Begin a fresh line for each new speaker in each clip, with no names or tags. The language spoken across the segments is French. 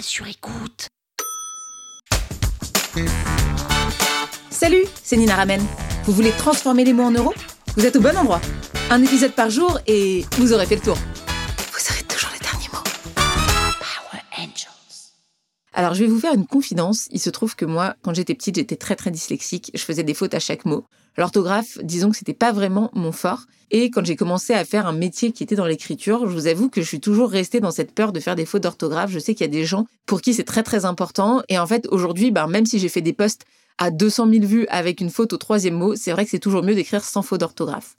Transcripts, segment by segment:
sur écoute.
Salut, c'est Nina Ramen. Vous voulez transformer les mots en euros? Vous êtes au bon endroit. Un épisode par jour et vous aurez fait le tour. Alors, je vais vous faire une confidence. Il se trouve que moi, quand j'étais petite, j'étais très très dyslexique. Je faisais des fautes à chaque mot. L'orthographe, disons que c'était pas vraiment mon fort. Et quand j'ai commencé à faire un métier qui était dans l'écriture, je vous avoue que je suis toujours restée dans cette peur de faire des fautes d'orthographe. Je sais qu'il y a des gens pour qui c'est très très important. Et en fait, aujourd'hui, ben, même si j'ai fait des posts à 200 000 vues avec une faute au troisième mot, c'est vrai que c'est toujours mieux d'écrire sans faute d'orthographe.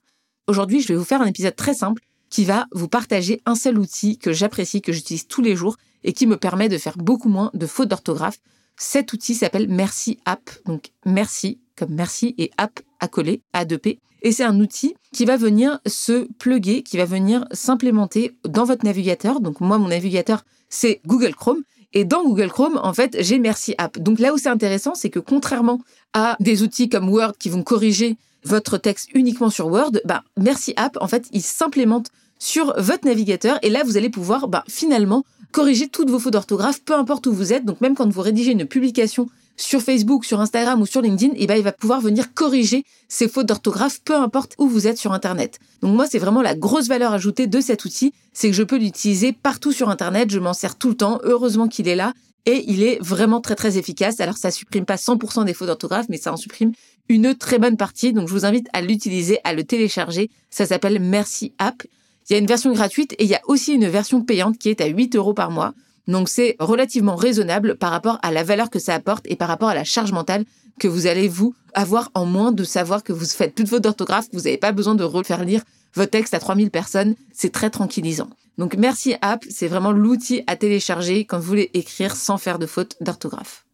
Aujourd'hui, je vais vous faire un épisode très simple qui va vous partager un seul outil que j'apprécie, que j'utilise tous les jours et qui me permet de faire beaucoup moins de fautes d'orthographe. Cet outil s'appelle Merci App. Donc merci comme merci et app à coller, A2P. Et c'est un outil qui va venir se plugger, qui va venir s'implémenter dans votre navigateur. Donc moi, mon navigateur, c'est Google Chrome. Et dans Google Chrome, en fait, j'ai Merci App. Donc là où c'est intéressant, c'est que contrairement à des outils comme Word qui vont corriger votre texte uniquement sur Word, bah, Merci App, en fait, il s'implémente sur votre navigateur et là, vous allez pouvoir bah, finalement corriger toutes vos fautes d'orthographe, peu importe où vous êtes. Donc même quand vous rédigez une publication sur Facebook, sur Instagram ou sur LinkedIn, et ben il va pouvoir venir corriger ces fautes d'orthographe, peu importe où vous êtes sur Internet. Donc moi, c'est vraiment la grosse valeur ajoutée de cet outil, c'est que je peux l'utiliser partout sur Internet, je m'en sers tout le temps, heureusement qu'il est là, et il est vraiment très très efficace. Alors ça supprime pas 100% des fautes d'orthographe, mais ça en supprime une très bonne partie, donc je vous invite à l'utiliser, à le télécharger. Ça s'appelle Merci App. Il y a une version gratuite et il y a aussi une version payante qui est à 8 euros par mois. Donc c'est relativement raisonnable par rapport à la valeur que ça apporte et par rapport à la charge mentale que vous allez vous avoir en moins de savoir que vous faites toute votre orthographe, que vous n'avez pas besoin de refaire lire votre texte à 3000 personnes. C'est très tranquillisant. Donc merci App, c'est vraiment l'outil à télécharger quand vous voulez écrire sans faire de faute d'orthographe.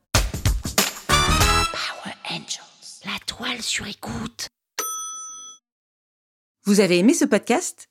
Power Angels. La toile sur écoute.
Vous avez aimé ce podcast?